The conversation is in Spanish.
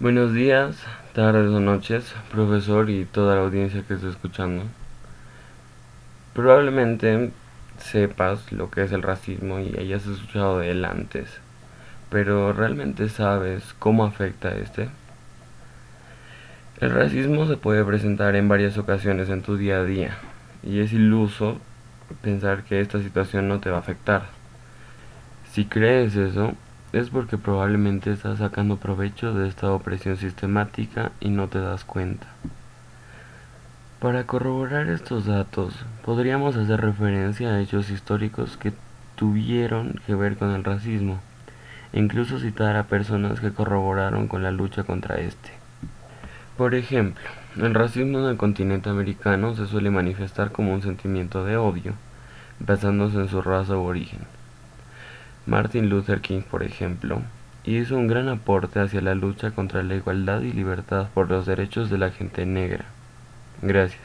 Buenos días, tardes o noches, profesor y toda la audiencia que está escuchando. Probablemente sepas lo que es el racismo y hayas escuchado de él antes, pero ¿realmente sabes cómo afecta este? El racismo se puede presentar en varias ocasiones en tu día a día y es iluso pensar que esta situación no te va a afectar. Si crees eso, es porque probablemente estás sacando provecho de esta opresión sistemática y no te das cuenta. Para corroborar estos datos, podríamos hacer referencia a hechos históricos que tuvieron que ver con el racismo, e incluso citar a personas que corroboraron con la lucha contra este. Por ejemplo, el racismo en el continente americano se suele manifestar como un sentimiento de odio, basándose en su raza u origen. Martin Luther King, por ejemplo, hizo un gran aporte hacia la lucha contra la igualdad y libertad por los derechos de la gente negra. Gracias.